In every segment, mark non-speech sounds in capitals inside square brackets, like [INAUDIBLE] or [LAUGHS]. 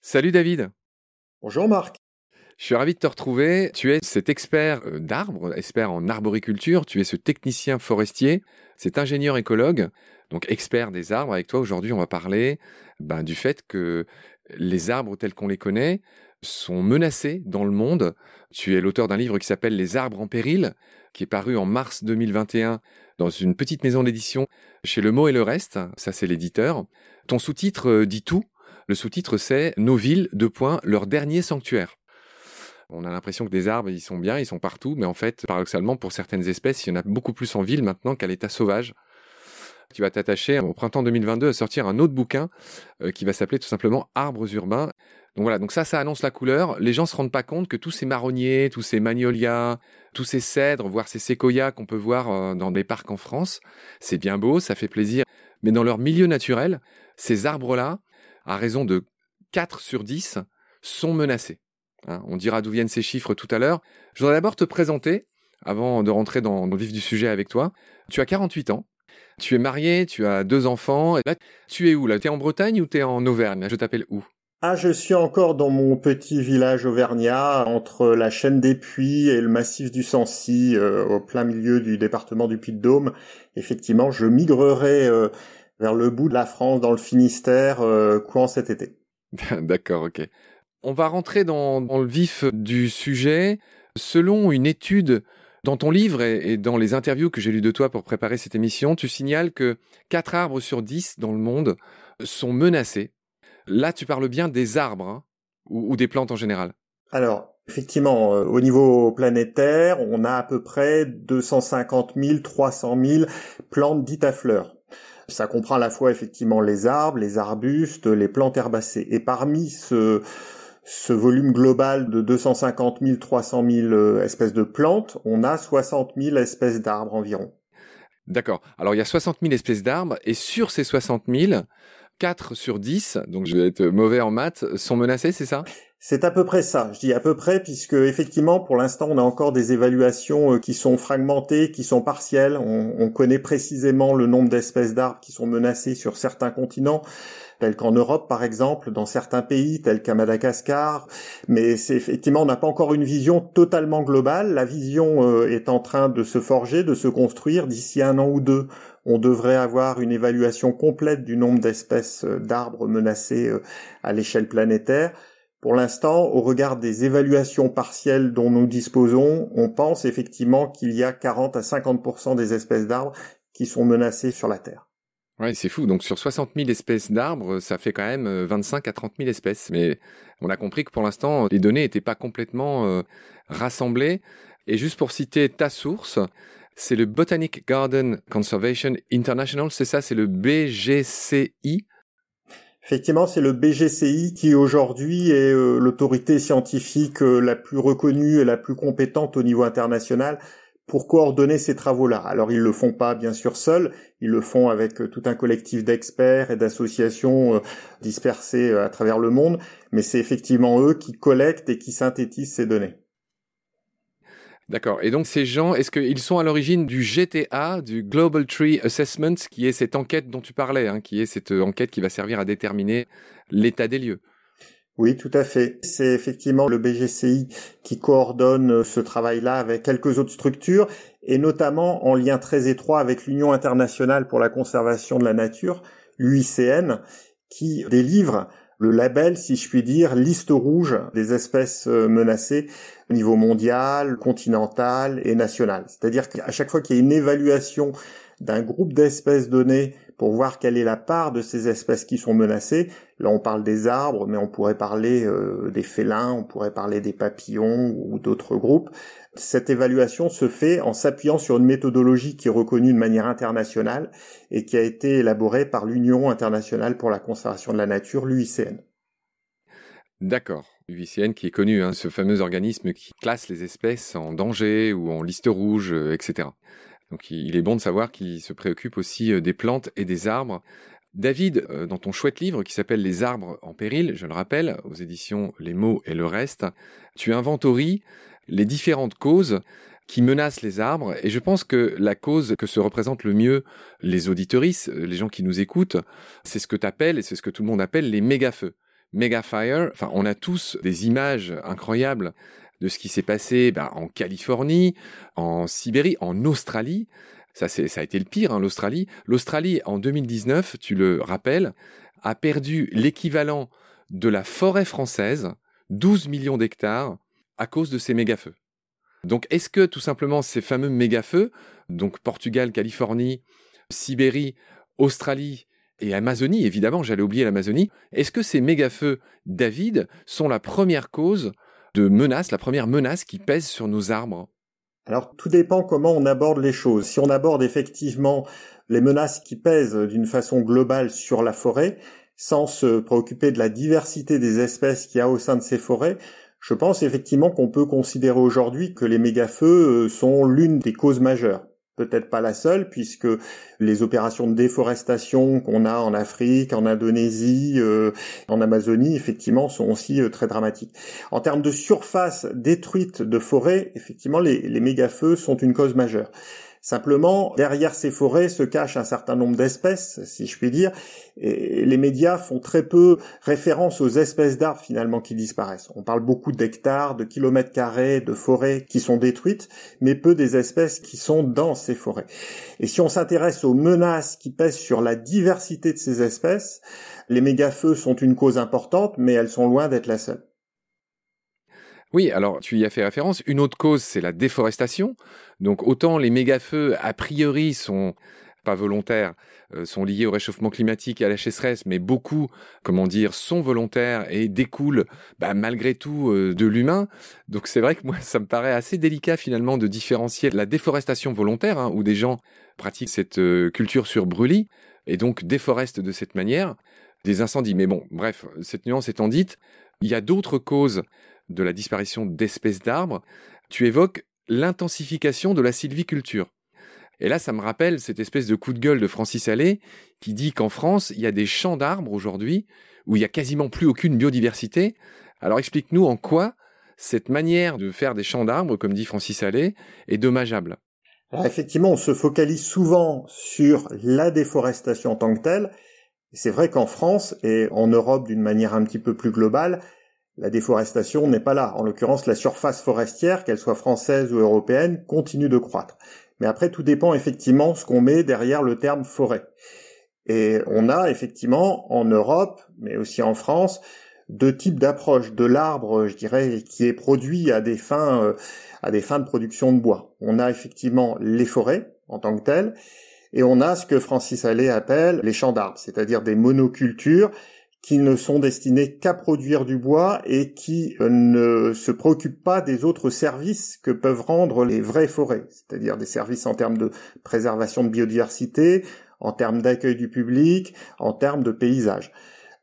Salut David. Bonjour Marc. Je suis ravi de te retrouver. Tu es cet expert euh, d'arbres, expert en arboriculture, tu es ce technicien forestier, cet ingénieur écologue, donc expert des arbres. Avec toi aujourd'hui, on va parler ben, du fait que les arbres tels qu'on les connaît sont menacés dans le monde. Tu es l'auteur d'un livre qui s'appelle Les arbres en péril, qui est paru en mars 2021 dans une petite maison d'édition chez Le Mot et le Reste. Ça, c'est l'éditeur. Ton sous-titre euh, dit tout. Le sous-titre, c'est Nos villes, deux points, leur dernier sanctuaire. On a l'impression que des arbres, ils sont bien, ils sont partout, mais en fait, paradoxalement, pour certaines espèces, il y en a beaucoup plus en ville maintenant qu'à l'état sauvage. Tu vas t'attacher au printemps 2022 à sortir un autre bouquin euh, qui va s'appeler tout simplement Arbres urbains. Donc voilà, donc ça, ça annonce la couleur. Les gens se rendent pas compte que tous ces marronniers, tous ces magnolias, tous ces cèdres, voire ces séquoias qu'on peut voir euh, dans des parcs en France, c'est bien beau, ça fait plaisir. Mais dans leur milieu naturel, ces arbres-là, à raison de 4 sur 10, sont menacés. Hein, on dira d'où viennent ces chiffres tout à l'heure. Je voudrais d'abord te présenter, avant de rentrer dans le vif du sujet avec toi. Tu as 48 ans. Tu es marié, tu as deux enfants. tu es où là? Tu es en Bretagne ou tu es en Auvergne? Je t'appelle où? Ah, je suis encore dans mon petit village auvergnat, entre la chaîne des Puits et le massif du Sancy, euh, au plein milieu du département du Puy-de-Dôme. Effectivement, je migrerai euh, vers le bout de la France, dans le Finistère, euh, courant cet été. [LAUGHS] D'accord, ok. On va rentrer dans, le vif du sujet. Selon une étude dans ton livre et, dans les interviews que j'ai lues de toi pour préparer cette émission, tu signales que 4 arbres sur 10 dans le monde sont menacés. Là, tu parles bien des arbres hein, ou, des plantes en général. Alors, effectivement, euh, au niveau planétaire, on a à peu près 250 000, 300 000 plantes dites à fleurs. Ça comprend à la fois effectivement les arbres, les arbustes, les plantes herbacées. Et parmi ce, ce volume global de 250 000, 300 000 espèces de plantes, on a 60 000 espèces d'arbres environ. D'accord. Alors il y a 60 000 espèces d'arbres et sur ces 60 000, 4 sur 10, donc je vais être mauvais en maths, sont menacés, c'est ça? C'est à peu près ça. Je dis à peu près puisque effectivement, pour l'instant, on a encore des évaluations euh, qui sont fragmentées, qui sont partielles. On, on connaît précisément le nombre d'espèces d'arbres qui sont menacées sur certains continents tels qu'en Europe par exemple, dans certains pays tels qu'à Madagascar, mais c'est effectivement on n'a pas encore une vision totalement globale. La vision euh, est en train de se forger, de se construire. D'ici un an ou deux, on devrait avoir une évaluation complète du nombre d'espèces euh, d'arbres menacés euh, à l'échelle planétaire. Pour l'instant, au regard des évaluations partielles dont nous disposons, on pense effectivement qu'il y a 40 à 50% des espèces d'arbres qui sont menacées sur la Terre. Ouais, c'est fou. Donc sur 60 000 espèces d'arbres, ça fait quand même 25 euh, à 30 000 espèces. Mais on a compris que pour l'instant, les données n'étaient pas complètement rassemblées. Et juste pour citer ta source, c'est le Botanic Garden Conservation International, c'est ça, c'est le BGCI. Effectivement, c'est le BGCI qui aujourd'hui est euh, l'autorité scientifique la plus reconnue et la plus compétente au niveau international pour coordonner ces travaux-là. Alors ils le font pas bien sûr seuls, ils le font avec euh, tout un collectif d'experts et d'associations euh, dispersées euh, à travers le monde, mais c'est effectivement eux qui collectent et qui synthétisent ces données. D'accord. Et donc ces gens, est-ce qu'ils sont à l'origine du GTA, du Global Tree Assessment, qui est cette enquête dont tu parlais, hein, qui est cette enquête qui va servir à déterminer l'état des lieux? Oui, tout à fait. C'est effectivement le BGCI qui coordonne euh, ce travail-là avec quelques autres structures et notamment en lien très étroit avec l'Union internationale pour la conservation de la nature, l'UICN, qui délivre le label, si je puis dire, liste rouge des espèces euh, menacées au niveau mondial, continental et national. C'est-à-dire qu'à chaque fois qu'il y a une évaluation d'un groupe d'espèces données pour voir quelle est la part de ces espèces qui sont menacées. Là, on parle des arbres, mais on pourrait parler euh, des félins, on pourrait parler des papillons ou d'autres groupes. Cette évaluation se fait en s'appuyant sur une méthodologie qui est reconnue de manière internationale et qui a été élaborée par l'Union internationale pour la conservation de la nature, l'UICN. D'accord. L'UICN qui est connu, hein, ce fameux organisme qui classe les espèces en danger ou en liste rouge, euh, etc. Donc il est bon de savoir qu'il se préoccupe aussi euh, des plantes et des arbres. David, euh, dans ton chouette livre qui s'appelle Les arbres en péril, je le rappelle, aux éditions Les mots et le reste, tu inventories les différentes causes qui menacent les arbres. Et je pense que la cause que se représentent le mieux les auditoristes, les gens qui nous écoutent, c'est ce que tu appelles, et c'est ce que tout le monde appelle les méga-feux. Mega-fire, enfin, on a tous des images incroyables de ce qui s'est passé ben, en Californie, en Sibérie, en Australie. Ça, a été le pire, hein, l'Australie. L'Australie, en 2019, tu le rappelles, a perdu l'équivalent de la forêt française, 12 millions d'hectares, à cause de ces méga-feux. Donc, est-ce que tout simplement ces fameux méga-feux, donc Portugal, Californie, Sibérie, Australie et Amazonie, évidemment, j'allais oublier l'Amazonie, est-ce que ces méga-feux, David, sont la première cause de menace, la première menace qui pèse sur nos arbres? Alors tout dépend comment on aborde les choses. Si on aborde effectivement les menaces qui pèsent d'une façon globale sur la forêt, sans se préoccuper de la diversité des espèces qu'il y a au sein de ces forêts, je pense effectivement qu'on peut considérer aujourd'hui que les méga-feux euh, sont l'une des causes majeures peut-être pas la seule, puisque les opérations de déforestation qu'on a en Afrique, en Indonésie, euh, en Amazonie, effectivement, sont aussi euh, très dramatiques. En termes de surface détruite de forêts, effectivement, les, les méga-feux sont une cause majeure. Simplement, derrière ces forêts se cachent un certain nombre d'espèces, si je puis dire, et les médias font très peu référence aux espèces d'arbres finalement qui disparaissent. On parle beaucoup d'hectares, de kilomètres carrés, de forêts qui sont détruites, mais peu des espèces qui sont dans ces forêts. Et si on s'intéresse aux menaces qui pèsent sur la diversité de ces espèces, les méga-feux sont une cause importante, mais elles sont loin d'être la seule. Oui, alors tu y as fait référence. Une autre cause, c'est la déforestation. Donc autant les méga-feux, a priori, sont pas volontaires, euh, sont liés au réchauffement climatique et à la sécheresse, mais beaucoup, comment dire, sont volontaires et découlent bah, malgré tout euh, de l'humain. Donc c'est vrai que moi, ça me paraît assez délicat finalement de différencier la déforestation volontaire, hein, où des gens pratiquent cette euh, culture sur brûlis et donc déforestent de cette manière, des incendies. Mais bon, bref, cette nuance étant dite, il y a d'autres causes de la disparition d'espèces d'arbres, tu évoques l'intensification de la sylviculture. Et là, ça me rappelle cette espèce de coup de gueule de Francis Allais qui dit qu'en France, il y a des champs d'arbres aujourd'hui où il y a quasiment plus aucune biodiversité. Alors explique-nous en quoi cette manière de faire des champs d'arbres, comme dit Francis Allais, est dommageable. Effectivement, on se focalise souvent sur la déforestation en tant que telle. C'est vrai qu'en France et en Europe d'une manière un petit peu plus globale, la déforestation n'est pas là. En l'occurrence, la surface forestière, qu'elle soit française ou européenne, continue de croître. Mais après, tout dépend effectivement ce qu'on met derrière le terme forêt. Et on a effectivement en Europe, mais aussi en France, deux types d'approches de l'arbre, je dirais, qui est produit à des fins, euh, à des fins de production de bois. On a effectivement les forêts en tant que telles, et on a ce que Francis Allais appelle les champs d'arbres, c'est-à-dire des monocultures qui ne sont destinés qu'à produire du bois et qui euh, ne se préoccupent pas des autres services que peuvent rendre les vraies forêts, c'est-à-dire des services en termes de préservation de biodiversité, en termes d'accueil du public, en termes de paysage.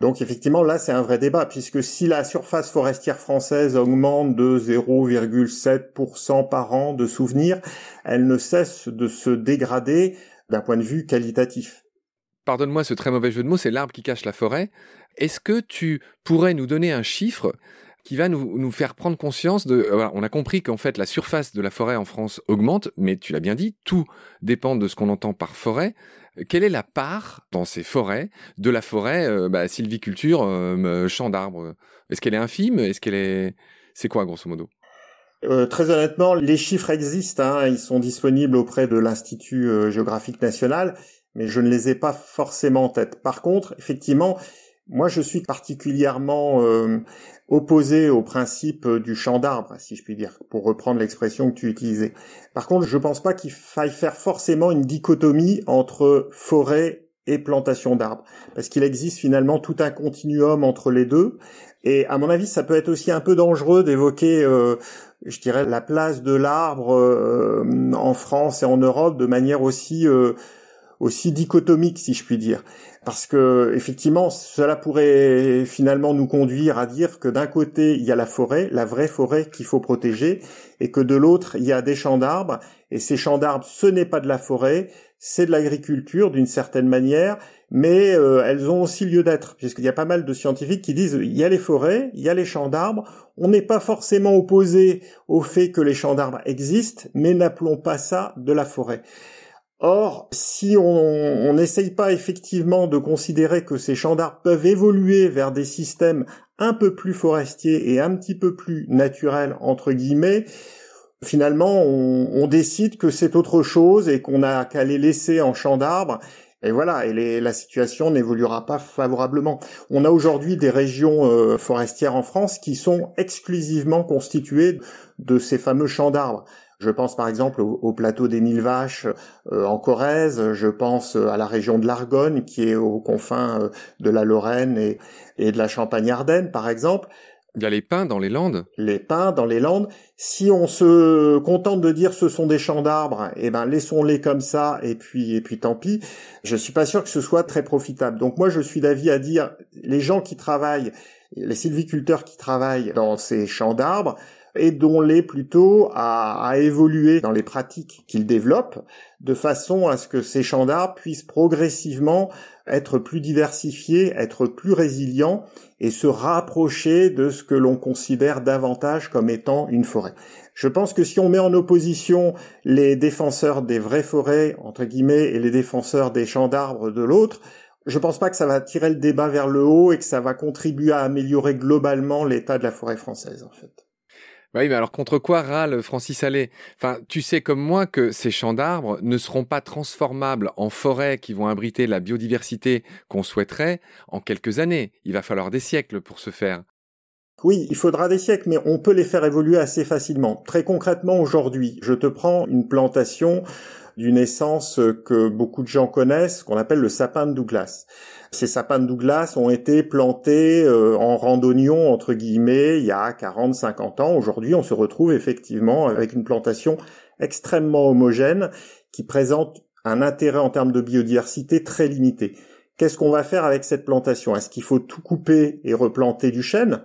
Donc effectivement, là, c'est un vrai débat, puisque si la surface forestière française augmente de 0,7% par an de souvenirs, elle ne cesse de se dégrader d'un point de vue qualitatif. Pardonne-moi ce très mauvais jeu de mots, c'est l'arbre qui cache la forêt. Est-ce que tu pourrais nous donner un chiffre qui va nous, faire prendre conscience de... Euh, on a compris qu'en fait la surface de la forêt en France augmente, mais tu l'as bien dit, tout dépend de ce qu'on entend par forêt. Quelle est la part dans ces forêts de la forêt euh, bah, sylviculture, euh, champ d'arbres? Est-ce qu'elle est infime? Est-ce qu'elle est... C'est quoi grosso modo? Très honnêtement, les chiffres existent, hein, ils sont disponibles auprès de l'Institut géographique national, mais je ne les ai pas forcément en tête. Par contre, effectivement, moi, je suis particulièrement euh, opposé au principe du champ d'arbres, si je puis dire, pour reprendre l'expression que tu utilisais. Par contre, je ne pense pas qu'il faille faire forcément une dichotomie entre forêt et plantation d'arbres, parce qu'il existe finalement tout un continuum entre les deux. Et à mon avis, ça peut être aussi un peu dangereux d'évoquer, euh, je dirais, la place de l'arbre euh, en France et en Europe de manière aussi aussi dichotomique, si je puis dire. Parce que effectivement, cela pourrait finalement nous conduire à dire que d'un côté, il y a la forêt, la vraie forêt qu'il faut protéger, et que de l'autre, il y a des champs d'arbres, et ces champs d'arbres, ce n'est pas de la forêt, c'est de l'agriculture d'une certaine manière, mais euh, elles ont aussi lieu d'être, puisqu'il y a pas mal de scientifiques qui disent il y a les forêts, il y a les champs d'arbres, on n'est pas forcément opposé au fait que les champs d'arbres existent, mais n'appelons pas ça de la forêt. Or, si on n'essaye pas effectivement de considérer que ces champs d'arbres peuvent évoluer vers des systèmes un peu plus forestiers et un petit peu plus naturels, entre guillemets, finalement, on, on décide que c'est autre chose et qu'on a qu'à les laisser en champs d'arbres. Et voilà, et la situation n'évoluera pas favorablement. On a aujourd'hui des régions euh, forestières en France qui sont exclusivement constituées de ces fameux champs d'arbres. Je pense par exemple au, plateau des Mille Vaches euh, en Corrèze, je pense à la région de l'Argonne qui est aux confins euh, de la Lorraine et, et de la Champagne-Ardenne par exemple. Il y a les pins dans les Landes. Les pins dans les Landes. Si on se contente de dire ce sont des champs d'arbres, eh ben laissons-les comme ça et puis et puis tant pis. Je suis pas sûr que ce soit très profitable. Donc moi je suis d'avis à dire les gens qui travaillent, les sylviculteurs qui travaillent dans ces champs d'arbres, aidons-les plutôt à, à, évoluer dans les pratiques qu'ils développent, de façon à ce que ces champs d'arbres puissent progressivement être plus diversifiés, être plus résilients et se rapprocher de ce que l'on considère davantage comme étant une forêt. Je pense que si on met en opposition les défenseurs des vraies forêts, entre guillemets, et les défenseurs des champs d'arbres de l'autre, je pense pas que ça va tirer le débat vers le haut et que ça va contribuer à améliorer globalement l'état de la forêt française, en fait. Oui, mais alors contre quoi râle Francis Allais? Enfin, tu sais comme moi que ces champs d'arbres ne seront pas transformables en forêts qui vont abriter la biodiversité qu'on souhaiterait en quelques années. Il va falloir des siècles pour ce faire. Oui, il faudra des siècles, mais on peut les faire évoluer assez facilement. Très concrètement, aujourd'hui, je te prends une plantation d'une essence que beaucoup de gens connaissent, qu'on appelle le sapin de Douglas. Ces sapins de Douglas ont été plantés euh, en randonnion, entre guillemets, il y a 40-50 ans. Aujourd'hui, on se retrouve effectivement avec une plantation extrêmement homogène qui présente un intérêt en termes de biodiversité très limité. Qu'est-ce qu'on va faire avec cette plantation? Est-ce qu'il faut tout couper et replanter du chêne?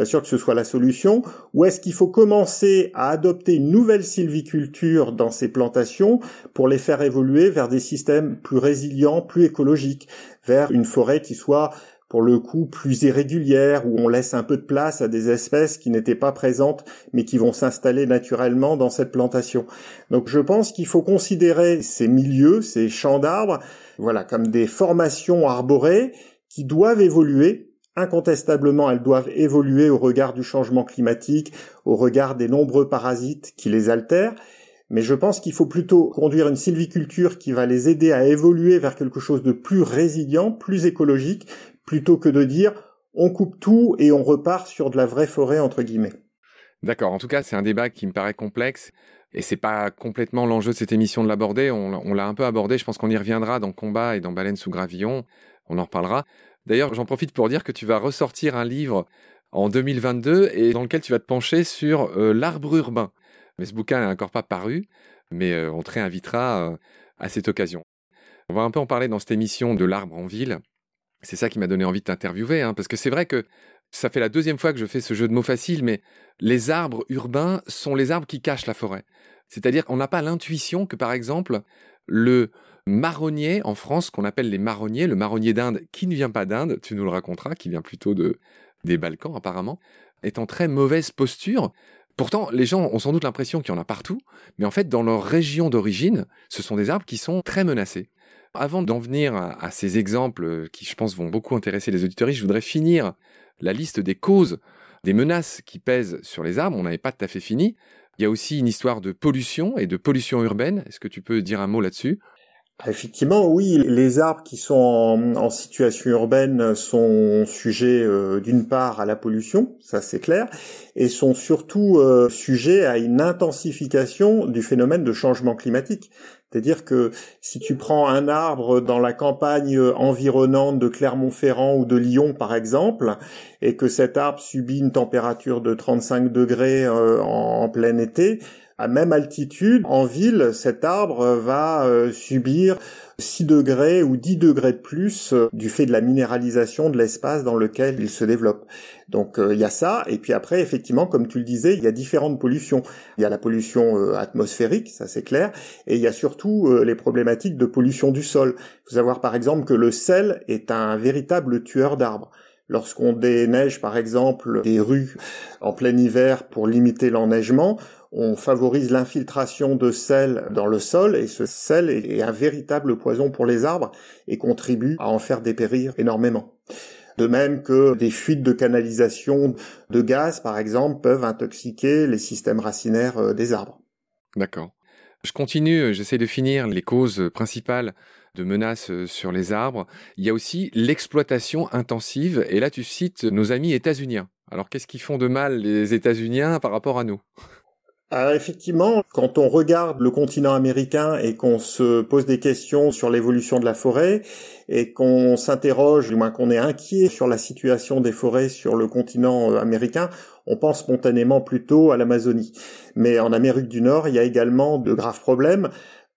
Pas sûr que ce soit la solution, ou est-ce qu'il faut commencer à adopter une nouvelle sylviculture dans ces plantations pour les faire évoluer vers des systèmes plus résilients, plus écologiques, vers une forêt qui soit pour le coup plus irrégulière, où on laisse un peu de place à des espèces qui n'étaient pas présentes, mais qui vont s'installer naturellement dans cette plantation. Donc je pense qu'il faut considérer ces milieux, ces champs d'arbres, voilà, comme des formations arborées qui doivent évoluer Incontestablement, elles doivent évoluer au regard du changement climatique, au regard des nombreux parasites qui les altèrent, mais je pense qu'il faut plutôt conduire une sylviculture qui va les aider à évoluer vers quelque chose de plus résilient, plus écologique, plutôt que de dire on coupe tout et on repart sur de la vraie forêt entre guillemets. D'accord. En tout cas, c'est un débat qui me paraît complexe et c'est pas complètement l'enjeu de cette émission de l'aborder. On, on l'a un peu abordé. Je pense qu'on y reviendra dans Combat et dans Baleine sous gravillon. On en reparlera. D'ailleurs, j'en profite pour dire que tu vas ressortir un livre en 2022 et dans lequel tu vas te pencher sur euh, l'arbre urbain. Mais ce bouquin n'est encore pas paru, mais euh, on te réinvitera euh, à cette occasion. On va un peu en parler dans cette émission de l'arbre en ville. C'est ça qui m'a donné envie de t'interviewer, hein, parce que c'est vrai que ça fait la deuxième fois que je fais ce jeu de mots facile, mais les arbres urbains sont les arbres qui cachent la forêt. C'est-à-dire qu'on n'a pas l'intuition que, par exemple, le marronnier en France qu'on appelle les marronniers, le marronnier d'Inde qui ne vient pas d'Inde, tu nous le raconteras, qui vient plutôt de, des Balkans apparemment, est en très mauvaise posture. Pourtant, les gens ont sans doute l'impression qu'il y en a partout, mais en fait, dans leur région d'origine, ce sont des arbres qui sont très menacés. Avant d'en venir à, ces exemples qui, je pense, vont beaucoup intéresser les auditeurs, je voudrais finir la liste des causes des menaces qui pèsent sur les arbres. On n'avait pas tout à fait fini. Il y a aussi une histoire de pollution et de pollution urbaine. Est-ce que tu peux dire un mot là-dessus? Effectivement, oui, les arbres qui sont en, situation urbaine sont sujets euh, d'une part à la pollution, ça c'est clair, et sont surtout euh, sujets à une intensification du phénomène de changement climatique. C'est-à-dire que si tu prends un arbre dans la campagne environnante de Clermont-Ferrand ou de Lyon par exemple, et que cet arbre subit une température de 35 degrés euh, en plein été, À même altitude, en ville, cet arbre va euh, subir 6 degrés ou 10 degrés de plus euh, du fait de la minéralisation de l'espace dans lequel il se développe. Donc euh, il y a ça, et puis après, effectivement, comme tu le disais, il y a différentes pollutions. Il y a la pollution atmosphérique, ça c'est clair, et il y a surtout les problématiques de pollution du sol. Il faut savoir par exemple que le sel est un véritable tueur d'arbres. Lorsqu'on déneige par exemple des rues en plein hiver pour limiter l'enneigement, on favorise l'infiltration de sel dans le sol et ce sel est un véritable poison pour les arbres et contribue à en faire dépérir énormément. De même que des fuites de canalisation de gaz, par exemple, peuvent intoxiquer les systèmes racinaires euh, des arbres. D'accord. Je continue, j'essaie de finir les causes principales de menaces euh, sur les arbres. Il y a aussi l'exploitation intensive, et là tu cites nos amis états-uniens. Alors qu'est-ce qu'ils font de mal les états-uniens par rapport à nous? Alors effectivement, quand on regarde le continent américain et qu'on se pose des questions sur l'évolution de la forêt et qu'on s'interroge, du moins qu'on est inquiet sur la situation des forêts sur le continent euh, américain, on pense spontanément plutôt à l'Amazonie. Mais en Amérique du Nord, il y a également de graves problèmes.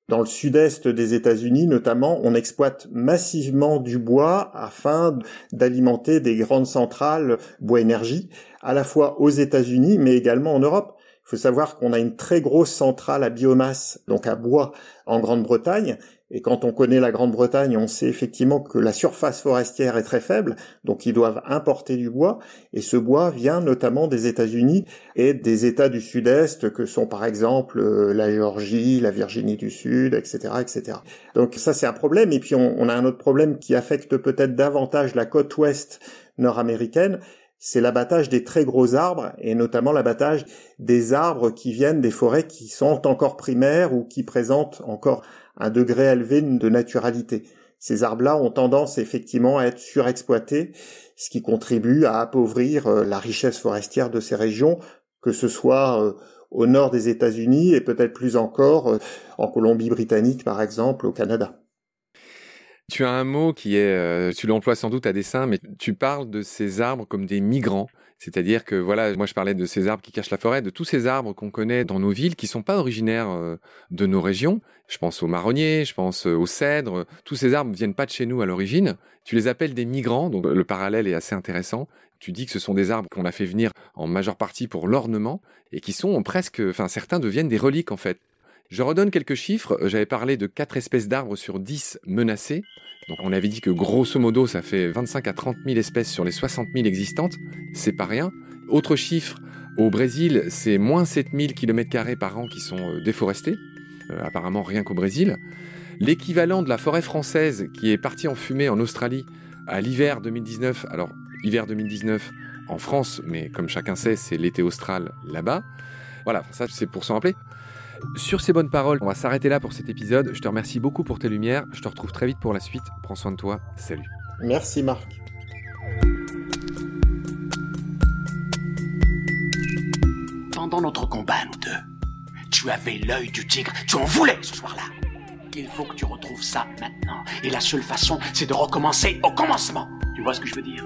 Dans le sud-est des États-Unis, notamment, on exploite massivement du bois afin d'alimenter des grandes centrales bois énergie, à la fois aux États-Unis, mais également en Europe. Il faut savoir qu'on a une très grosse centrale à biomasse, donc à bois, en Grande-Bretagne. Et quand on connaît la Grande-Bretagne, on sait effectivement que la surface forestière est très faible, donc ils doivent importer du bois. Et ce bois vient notamment des États-Unis et des États du Sud-Est, que sont par exemple euh, la Géorgie, la Virginie du Sud, etc., etc. Donc ça c'est un problème. Et puis on, on a un autre problème qui affecte peut-être davantage la côte ouest nord-américaine, c'est l'abattage des très gros arbres et notamment l'abattage des arbres qui viennent des forêts qui sont encore primaires ou qui présentent encore un degré élevé de naturalité. Ces arbres-là ont tendance effectivement à être surexploités, ce qui contribue à appauvrir euh, la richesse forestière de ces régions, que ce soit euh, au nord des États-Unis et peut-être plus encore euh, en Colombie-Britannique par exemple, au Canada. Tu as un mot qui est, euh, tu l'emploies sans doute à dessein, mais tu parles de ces arbres comme des migrants. C'est-à-dire que voilà, moi je parlais de ces arbres qui cachent la forêt, de tous ces arbres qu'on connaît dans nos villes qui sont pas originaires euh, de nos régions. Je pense aux marronniers, je pense euh, aux cèdres. Tous ces arbres viennent pas de chez nous à l'origine. Tu les appelles des migrants, donc le parallèle est assez intéressant. Tu dis que ce sont des arbres qu'on a fait venir en majeure partie pour l'ornement et qui sont presque, enfin certains deviennent des reliques en fait. Je redonne quelques chiffres. J'avais parlé de 4 espèces d'arbres sur 10 menacées. Donc on avait dit que grosso modo, ça fait 25 à 30 000 espèces sur les 60 000 existantes. C'est pas rien. Autre chiffre, au Brésil, c'est moins 7 000 km par an qui sont euh, déforestés. Euh, apparemment rien qu'au Brésil. L'équivalent de la forêt française qui est partie en fumée en Australie à l'hiver 2019. Alors, hiver 2019 en France, mais comme chacun sait, c'est l'été austral là-bas. Voilà, ça c'est pour s'en rappeler. Sur ces bonnes paroles, on va s'arrêter là pour cet épisode. Je te remercie beaucoup pour tes lumières. Je te retrouve très vite pour la suite. Prends soin de toi. Salut. Merci Marc. Pendant notre combat, nous deux, tu avais l'œil du tigre. Tu en voulais ce soir-là. Il faut que tu retrouves ça maintenant. Et la seule façon, c'est de recommencer au commencement. Tu vois ce que je veux dire?